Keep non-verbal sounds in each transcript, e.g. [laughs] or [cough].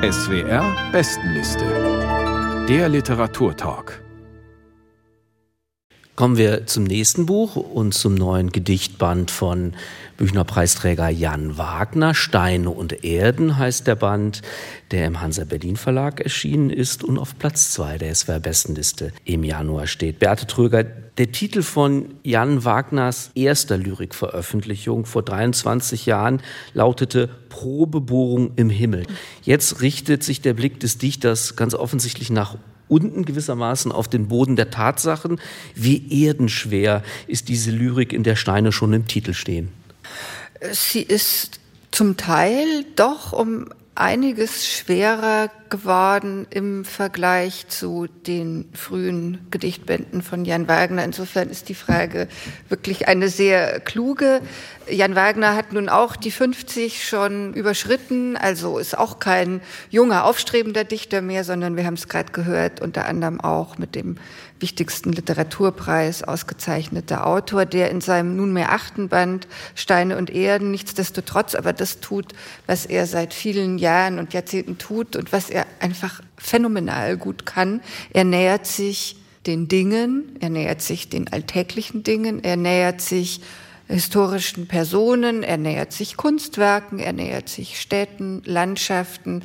SWR Bestenliste. Der Literaturtalk. Kommen wir zum nächsten Buch und zum neuen Gedichtband von Büchnerpreisträger Jan Wagner. Steine und Erden heißt der Band, der im Hansa Berlin Verlag erschienen ist und auf Platz zwei der SWR Bestenliste im Januar steht. Beate Tröger, der Titel von Jan Wagners erster Lyrikveröffentlichung vor 23 Jahren lautete Probebohrung im Himmel. Jetzt richtet sich der Blick des Dichters ganz offensichtlich nach unten gewissermaßen auf den Boden der Tatsachen. Wie erdenschwer ist diese Lyrik, in der Steine schon im Titel stehen? Sie ist zum Teil doch um einiges schwerer geworden im Vergleich zu den frühen Gedichtbänden von Jan Wagner. Insofern ist die Frage wirklich eine sehr kluge. Jan Wagner hat nun auch die 50 schon überschritten, also ist auch kein junger, aufstrebender Dichter mehr, sondern wir haben es gerade gehört, unter anderem auch mit dem wichtigsten Literaturpreis ausgezeichneter Autor, der in seinem nunmehr achten Band Steine und Erden nichtsdestotrotz aber das tut, was er seit vielen Jahren und Jahrzehnten tut und was er einfach phänomenal gut kann. Er nähert sich den Dingen, er nähert sich den alltäglichen Dingen, er nähert sich historischen Personen, er nähert sich Kunstwerken, er nähert sich Städten, Landschaften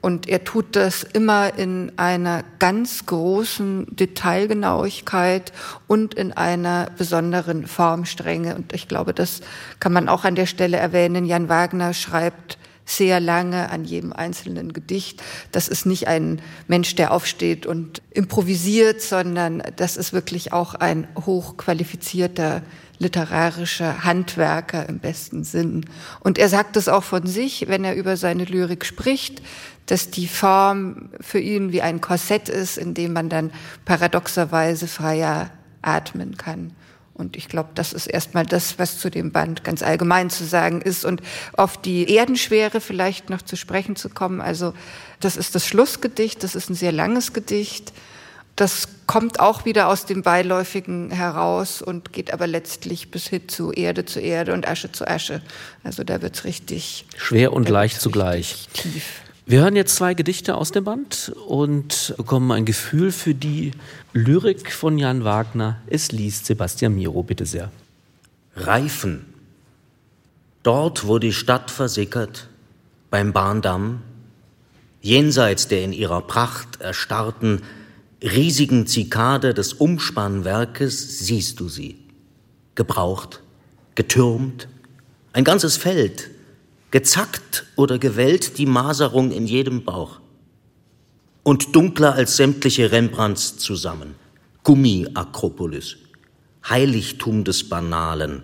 und er tut das immer in einer ganz großen Detailgenauigkeit und in einer besonderen Formstrenge. Und ich glaube, das kann man auch an der Stelle erwähnen. Jan Wagner schreibt sehr lange an jedem einzelnen Gedicht. Das ist nicht ein Mensch, der aufsteht und improvisiert, sondern das ist wirklich auch ein hochqualifizierter literarischer Handwerker im besten Sinn. Und er sagt es auch von sich, wenn er über seine Lyrik spricht, dass die Form für ihn wie ein Korsett ist, in dem man dann paradoxerweise freier atmen kann. Und ich glaube, das ist erstmal das, was zu dem Band ganz allgemein zu sagen ist. Und auf die Erdenschwere vielleicht noch zu sprechen zu kommen. Also das ist das Schlussgedicht, das ist ein sehr langes Gedicht. Das kommt auch wieder aus dem Beiläufigen heraus und geht aber letztlich bis hin zu Erde zu Erde und Asche zu Asche. Also da wird's richtig schwer und leicht zugleich. Tief. Wir hören jetzt zwei Gedichte aus dem Band und bekommen ein Gefühl für die Lyrik von Jan Wagner. Es liest Sebastian Miro, bitte sehr. Reifen. Dort, wo die Stadt versickert, beim Bahndamm, jenseits der in ihrer Pracht erstarrten, riesigen Zikade des Umspannwerkes, siehst du sie. Gebraucht, getürmt, ein ganzes Feld, gezackt oder gewellt die Maserung in jedem Bauch. Und dunkler als sämtliche Rembrandts zusammen. Gummi-Akropolis, Heiligtum des Banalen.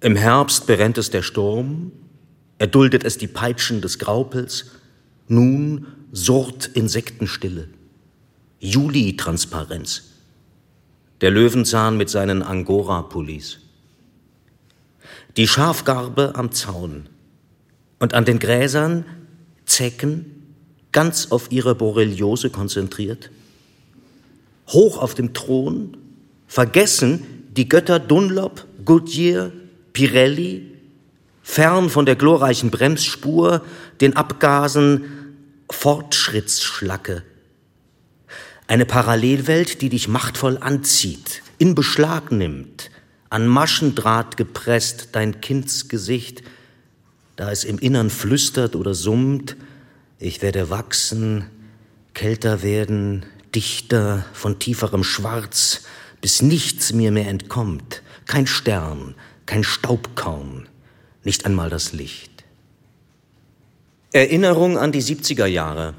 Im Herbst berennt es der Sturm, erduldet es die Peitschen des Graupels, nun surrt Insektenstille. Juli-Transparenz. Der Löwenzahn mit seinen Angora-Pullis. Die Schafgarbe am Zaun, und an den Gräsern Zecken, ganz auf ihre Borreliose konzentriert. Hoch auf dem Thron, vergessen die Götter Dunlop, Goodyear, Pirelli, fern von der glorreichen Bremsspur, den Abgasen Fortschrittsschlacke. Eine Parallelwelt, die dich machtvoll anzieht, in Beschlag nimmt, an Maschendraht gepresst, dein Kindsgesicht, da es im Innern flüstert oder summt, ich werde wachsen, kälter werden, dichter, von tieferem Schwarz, bis nichts mir mehr entkommt, kein Stern, kein Staubkorn, nicht einmal das Licht. Erinnerung an die 70er Jahre.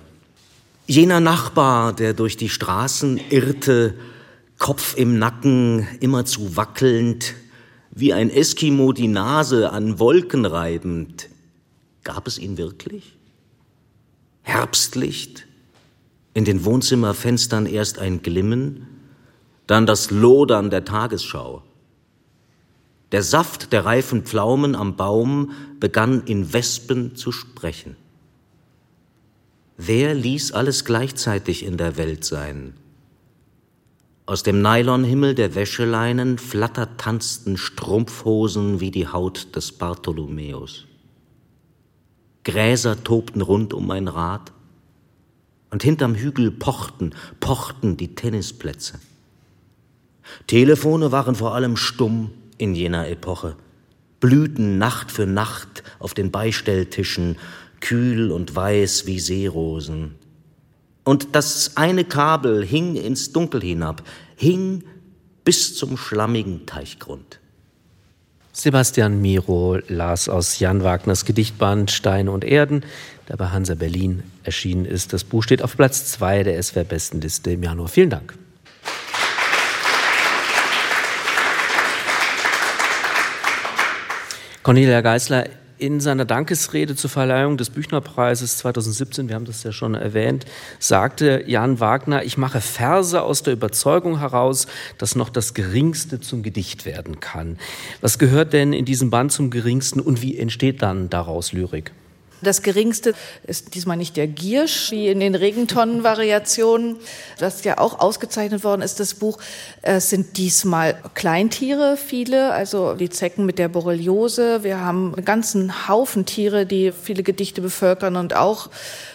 Jener Nachbar, der durch die Straßen irrte, Kopf im Nacken, immerzu wackelnd, wie ein Eskimo die Nase an Wolken reibend. Gab es ihn wirklich? Herbstlicht, in den Wohnzimmerfenstern erst ein Glimmen, dann das Lodern der Tagesschau. Der Saft der reifen Pflaumen am Baum begann in Wespen zu sprechen. Wer ließ alles gleichzeitig in der Welt sein? Aus dem Nylonhimmel der Wäscheleinen flattert tanzten Strumpfhosen wie die Haut des Bartholomäus. Gräser tobten rund um mein Rad. Und hinterm Hügel pochten, pochten die Tennisplätze. Telefone waren vor allem stumm in jener Epoche, blühten Nacht für Nacht auf den Beistelltischen, kühl und weiß wie Seerosen. Und das eine Kabel hing ins Dunkel hinab, hing bis zum schlammigen Teichgrund. Sebastian Miro las aus Jan Wagners Gedichtband Steine und Erden, der bei Hansa Berlin erschienen ist. Das Buch steht auf Platz zwei der SWR-Bestenliste im Januar. Vielen Dank. Cornelia Geisler, in seiner Dankesrede zur Verleihung des Büchnerpreises 2017, wir haben das ja schon erwähnt, sagte Jan Wagner, ich mache Verse aus der Überzeugung heraus, dass noch das Geringste zum Gedicht werden kann. Was gehört denn in diesem Band zum Geringsten und wie entsteht dann daraus Lyrik? Das geringste ist diesmal nicht der Giersch, wie in den Regentonnen-Variationen, das ja auch ausgezeichnet worden ist, das Buch. Es sind diesmal Kleintiere, viele, also die Zecken mit der Borreliose. Wir haben einen ganzen Haufen Tiere, die viele Gedichte bevölkern und auch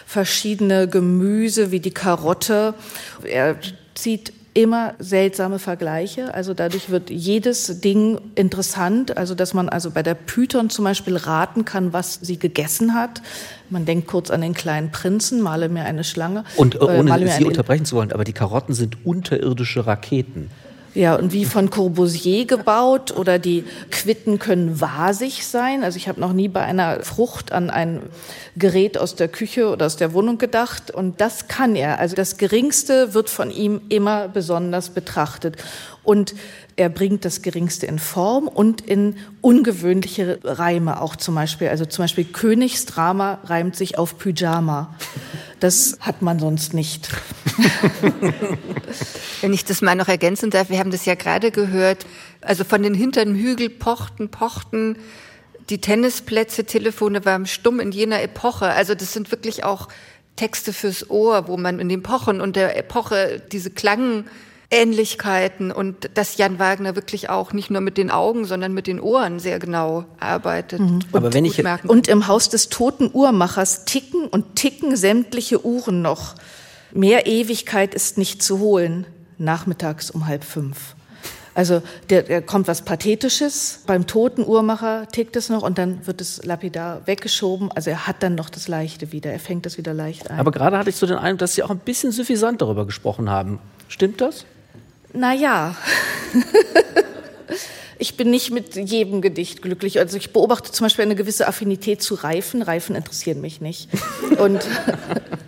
verschiedene Gemüse wie die Karotte. Er zieht immer seltsame Vergleiche. Also dadurch wird jedes Ding interessant. Also dass man also bei der Python zum Beispiel raten kann, was sie gegessen hat. Man denkt kurz an den kleinen Prinzen, male mir eine Schlange. Und äh, ohne äh, Sie unterbrechen zu wollen, aber die Karotten sind unterirdische Raketen. Ja, und wie von Corbusier gebaut oder die Quitten können wasig sein. Also ich habe noch nie bei einer Frucht an ein Gerät aus der Küche oder aus der Wohnung gedacht. Und das kann er. Also das Geringste wird von ihm immer besonders betrachtet. Und er bringt das Geringste in Form und in ungewöhnliche Reime auch zum Beispiel. Also zum Beispiel Königsdrama reimt sich auf Pyjama. Das hat man sonst nicht. [laughs] Wenn ich das mal noch ergänzen darf, wir haben das ja gerade gehört, also von den hinteren Hügel pochten, pochten, die Tennisplätze, Telefone waren stumm in jener Epoche. Also das sind wirklich auch Texte fürs Ohr, wo man in den Pochen und der Epoche diese Klang Ähnlichkeiten und dass Jan Wagner wirklich auch nicht nur mit den Augen, sondern mit den Ohren sehr genau arbeitet. Mhm. Aber wenn ich und im Haus des toten Uhrmachers ticken und ticken sämtliche Uhren noch. Mehr Ewigkeit ist nicht zu holen. Nachmittags um halb fünf. Also der, der kommt was Pathetisches. Beim toten Uhrmacher tickt es noch und dann wird es lapidar weggeschoben. Also er hat dann noch das Leichte wieder. Er fängt das wieder leicht ein. Aber gerade hatte ich so den Eindruck, dass Sie auch ein bisschen suffisant darüber gesprochen haben. Stimmt das? Naja. [laughs] ich bin nicht mit jedem Gedicht glücklich. Also ich beobachte zum Beispiel eine gewisse Affinität zu Reifen. Reifen interessieren mich nicht. Und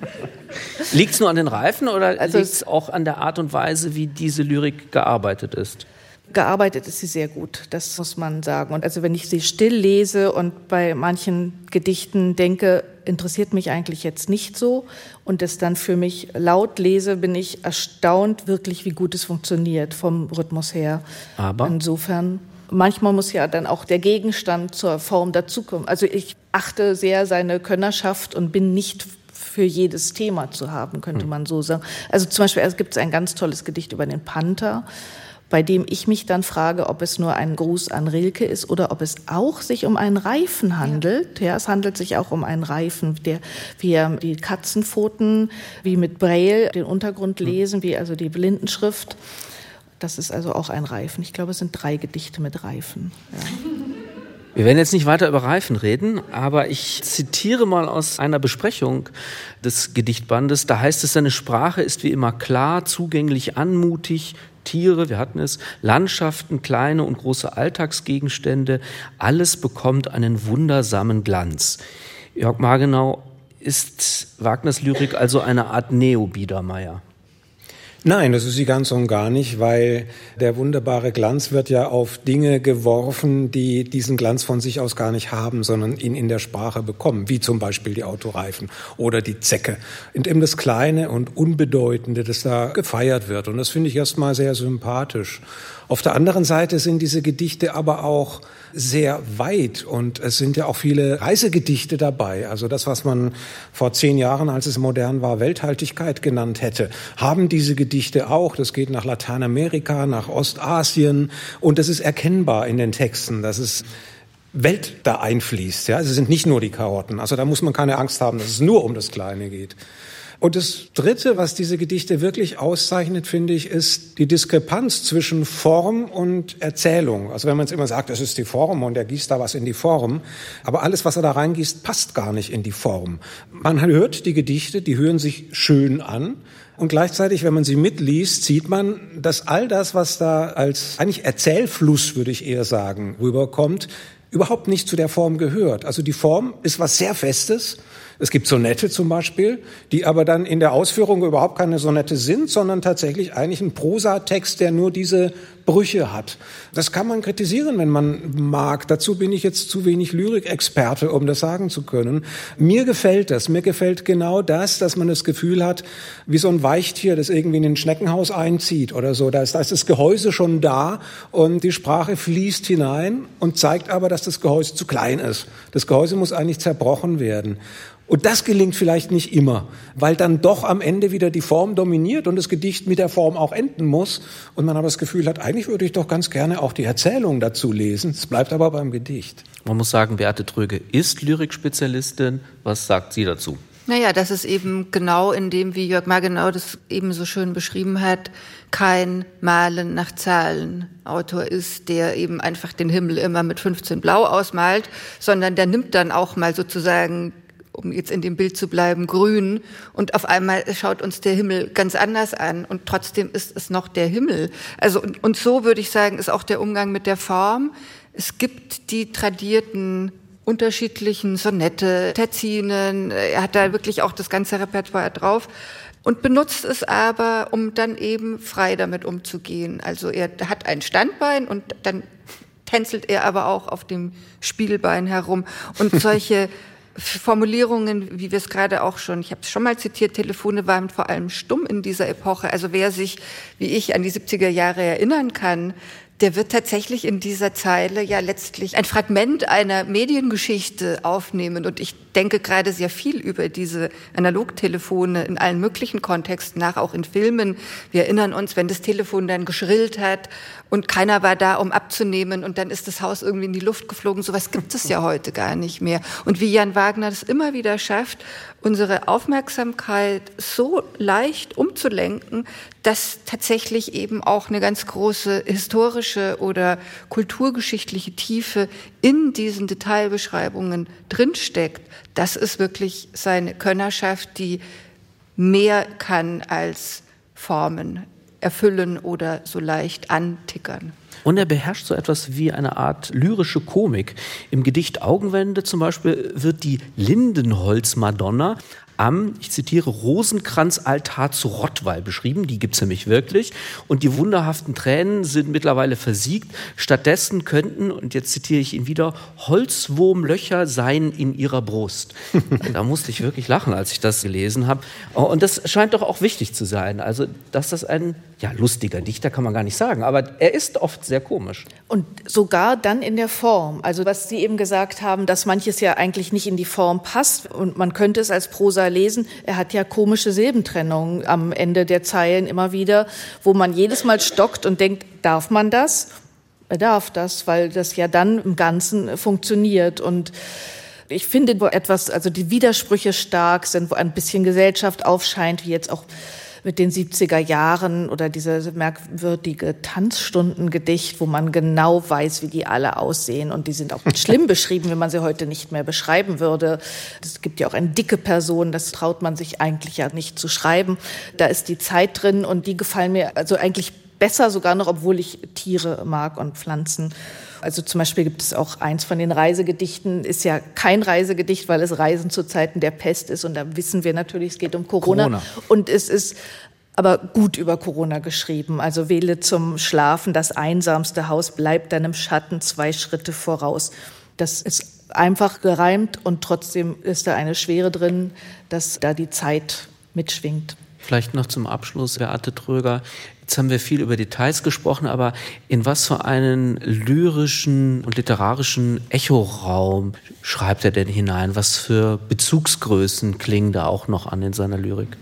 [laughs] liegt es nur an den Reifen oder also liegt es auch an der Art und Weise, wie diese Lyrik gearbeitet ist? Gearbeitet ist sie sehr gut, das muss man sagen. Und also wenn ich sie still lese und bei manchen Gedichten denke, interessiert mich eigentlich jetzt nicht so und es dann für mich laut lese, bin ich erstaunt wirklich, wie gut es funktioniert vom Rhythmus her. Aber insofern manchmal muss ja dann auch der Gegenstand zur Form dazukommen. Also ich achte sehr seine Könnerschaft und bin nicht für jedes Thema zu haben, könnte hm. man so sagen. Also zum Beispiel es gibt ein ganz tolles Gedicht über den Panther bei dem ich mich dann frage, ob es nur ein Gruß an Rilke ist oder ob es auch sich um einen Reifen handelt. Ja, es handelt sich auch um einen Reifen, der wir die Katzenpfoten wie mit Braille den Untergrund lesen, wie also die Blindenschrift. Das ist also auch ein Reifen. Ich glaube, es sind drei Gedichte mit Reifen. Ja. [laughs] Wir werden jetzt nicht weiter über Reifen reden, aber ich zitiere mal aus einer Besprechung des Gedichtbandes. Da heißt es, seine Sprache ist wie immer klar, zugänglich, anmutig, Tiere, wir hatten es, Landschaften, kleine und große Alltagsgegenstände, alles bekommt einen wundersamen Glanz. Jörg Margenau, ist Wagners Lyrik also eine Art Neo-Biedermeier? Nein, das ist sie ganz und gar nicht, weil der wunderbare Glanz wird ja auf Dinge geworfen, die diesen Glanz von sich aus gar nicht haben, sondern ihn in der Sprache bekommen, wie zum Beispiel die Autoreifen oder die Zecke. Und eben das Kleine und Unbedeutende, das da gefeiert wird. Und das finde ich erstmal sehr sympathisch. Auf der anderen Seite sind diese Gedichte aber auch sehr weit und es sind ja auch viele Reisegedichte dabei. Also das, was man vor zehn Jahren, als es modern war, Welthaltigkeit genannt hätte, haben diese Gedichte auch. Das geht nach Lateinamerika, nach Ostasien und das ist erkennbar in den Texten, dass es Welt da einfließt. Ja, es sind nicht nur die Karotten. Also da muss man keine Angst haben, dass es nur um das Kleine geht. Und das Dritte, was diese Gedichte wirklich auszeichnet, finde ich, ist die Diskrepanz zwischen Form und Erzählung. Also wenn man es immer sagt, das ist die Form und er gießt da was in die Form, aber alles, was er da reingießt, passt gar nicht in die Form. Man hört die Gedichte, die hören sich schön an, und gleichzeitig, wenn man sie mitliest, sieht man, dass all das, was da als eigentlich Erzählfluss, würde ich eher sagen, rüberkommt, überhaupt nicht zu der Form gehört. Also die Form ist was sehr Festes es gibt Sonette zum Beispiel, die aber dann in der Ausführung überhaupt keine Sonette sind, sondern tatsächlich eigentlich ein Prosatext, der nur diese Brüche hat. Das kann man kritisieren, wenn man mag. Dazu bin ich jetzt zu wenig Lyrikexperte, um das sagen zu können. Mir gefällt das. Mir gefällt genau das, dass man das Gefühl hat, wie so ein Weichtier, das irgendwie in ein Schneckenhaus einzieht oder so. Da ist, da ist das Gehäuse schon da und die Sprache fließt hinein und zeigt aber, dass das Gehäuse zu klein ist. Das Gehäuse muss eigentlich zerbrochen werden. Und das gelingt vielleicht nicht immer, weil dann doch am Ende wieder die Form dominiert und das Gedicht mit der Form auch enden muss. Und man aber das Gefühl hat, eigentlich würde ich doch ganz gerne auch die Erzählung dazu lesen. Es bleibt aber beim Gedicht. Man muss sagen, Beate Tröge ist Lyrikspezialistin. Was sagt sie dazu? Naja, das ist eben genau in dem, wie Jörg Margenau das eben so schön beschrieben hat, kein Malen nach Zahlen Autor ist, der eben einfach den Himmel immer mit 15 Blau ausmalt, sondern der nimmt dann auch mal sozusagen um jetzt in dem Bild zu bleiben, grün und auf einmal schaut uns der Himmel ganz anders an und trotzdem ist es noch der Himmel. Also und, und so würde ich sagen, ist auch der Umgang mit der Form. Es gibt die tradierten unterschiedlichen Sonette, Terzinen, er hat da wirklich auch das ganze Repertoire drauf und benutzt es aber, um dann eben frei damit umzugehen. Also er hat ein Standbein und dann tänzelt er aber auch auf dem Spielbein herum und [laughs] solche Formulierungen, wie wir es gerade auch schon, ich habe es schon mal zitiert, Telefone waren vor allem stumm in dieser Epoche. Also wer sich, wie ich, an die 70er Jahre erinnern kann, der wird tatsächlich in dieser Zeile ja letztlich ein Fragment einer Mediengeschichte aufnehmen. Und ich denke gerade sehr viel über diese Analogtelefone in allen möglichen Kontexten nach, auch in Filmen. Wir erinnern uns, wenn das Telefon dann geschrillt hat und keiner war da, um abzunehmen und dann ist das Haus irgendwie in die Luft geflogen. Sowas gibt es ja heute gar nicht mehr. Und wie Jan Wagner das immer wieder schafft, unsere Aufmerksamkeit so leicht umzulenken, dass tatsächlich eben auch eine ganz große historische oder kulturgeschichtliche Tiefe in diesen Detailbeschreibungen drinsteckt. Das ist wirklich seine Könnerschaft, die mehr kann als Formen erfüllen oder so leicht antickern. Und er beherrscht so etwas wie eine Art lyrische Komik. Im Gedicht Augenwände zum Beispiel wird die Lindenholz-Madonna am, ich zitiere, Rosenkranzaltar zu Rottweil beschrieben. Die gibt's nämlich wirklich. Und die wunderhaften Tränen sind mittlerweile versiegt. Stattdessen könnten, und jetzt zitiere ich ihn wieder, Holzwurmlöcher sein in ihrer Brust. [laughs] da musste ich wirklich lachen, als ich das gelesen habe. Und das scheint doch auch wichtig zu sein. Also, dass das ein ja, lustiger Dichter kann man gar nicht sagen, aber er ist oft sehr komisch. Und sogar dann in der Form. Also was Sie eben gesagt haben, dass manches ja eigentlich nicht in die Form passt und man könnte es als Prosa lesen. Er hat ja komische Silbentrennungen am Ende der Zeilen immer wieder, wo man jedes Mal stockt und denkt, darf man das? Er darf das, weil das ja dann im Ganzen funktioniert und ich finde, wo etwas, also die Widersprüche stark sind, wo ein bisschen Gesellschaft aufscheint, wie jetzt auch mit den 70er Jahren oder diese merkwürdige Tanzstundengedicht, wo man genau weiß, wie die alle aussehen. Und die sind auch [laughs] schlimm beschrieben, wenn man sie heute nicht mehr beschreiben würde. Es gibt ja auch eine dicke Person, das traut man sich eigentlich ja nicht zu schreiben. Da ist die Zeit drin und die gefallen mir also eigentlich besser sogar noch, obwohl ich Tiere mag und Pflanzen. Also zum Beispiel gibt es auch eins von den Reisegedichten, ist ja kein Reisegedicht, weil es Reisen zu Zeiten der Pest ist. Und da wissen wir natürlich, es geht um Corona. Corona. Und es ist aber gut über Corona geschrieben. Also wähle zum Schlafen das einsamste Haus, bleibt deinem Schatten zwei Schritte voraus. Das ist einfach gereimt und trotzdem ist da eine Schwere drin, dass da die Zeit mitschwingt. Vielleicht noch zum Abschluss, Beate Tröger. Jetzt haben wir viel über Details gesprochen, aber in was für einen lyrischen und literarischen Echoraum schreibt er denn hinein? Was für Bezugsgrößen klingen da auch noch an in seiner Lyrik?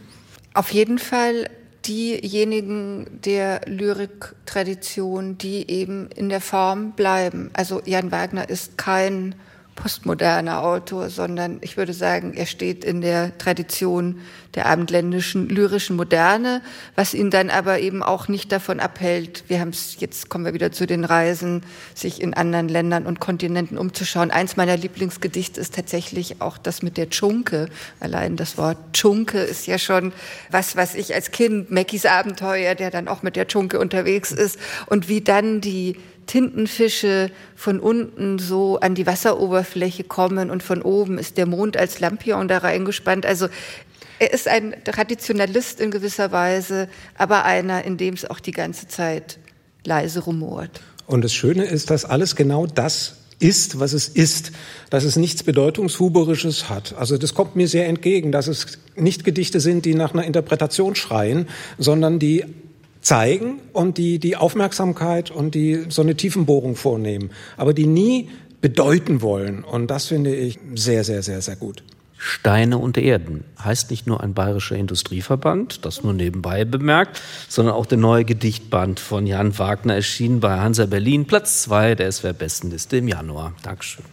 Auf jeden Fall diejenigen der Lyriktradition, die eben in der Form bleiben. Also Jan Wagner ist kein postmoderner Autor, sondern ich würde sagen, er steht in der Tradition der abendländischen lyrischen Moderne, was ihn dann aber eben auch nicht davon abhält, wir haben es, jetzt kommen wir wieder zu den Reisen, sich in anderen Ländern und Kontinenten umzuschauen. Eins meiner Lieblingsgedichte ist tatsächlich auch das mit der Tschunke. Allein das Wort Tschunke ist ja schon was, was ich als Kind, Mackies Abenteuer, der dann auch mit der Tschunke unterwegs ist und wie dann die Tintenfische von unten so an die Wasseroberfläche kommen und von oben ist der Mond als Lampion da reingespannt. Also er ist ein Traditionalist in gewisser Weise, aber einer, in dem es auch die ganze Zeit leise rumort. Und das Schöne ist, dass alles genau das ist, was es ist, dass es nichts Bedeutungshuberisches hat. Also das kommt mir sehr entgegen, dass es nicht Gedichte sind, die nach einer Interpretation schreien, sondern die zeigen und die die Aufmerksamkeit und die so eine Tiefenbohrung vornehmen, aber die nie bedeuten wollen. Und das finde ich sehr, sehr, sehr, sehr gut. Steine und Erden heißt nicht nur ein bayerischer Industrieverband, das nur nebenbei bemerkt, sondern auch der neue Gedichtband von Jan Wagner erschien bei Hansa Berlin, Platz zwei der SWR Bestenliste im Januar. Dankeschön.